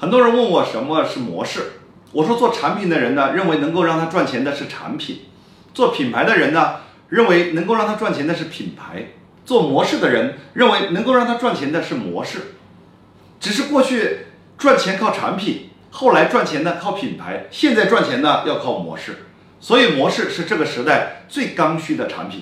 很多人问我什么是模式，我说做产品的人呢，认为能够让他赚钱的是产品；做品牌的人呢，认为能够让他赚钱的是品牌；做模式的人认为能够让他赚钱的是模式。只是过去赚钱靠产品，后来赚钱呢靠品牌，现在赚钱呢要靠模式。所以模式是这个时代最刚需的产品。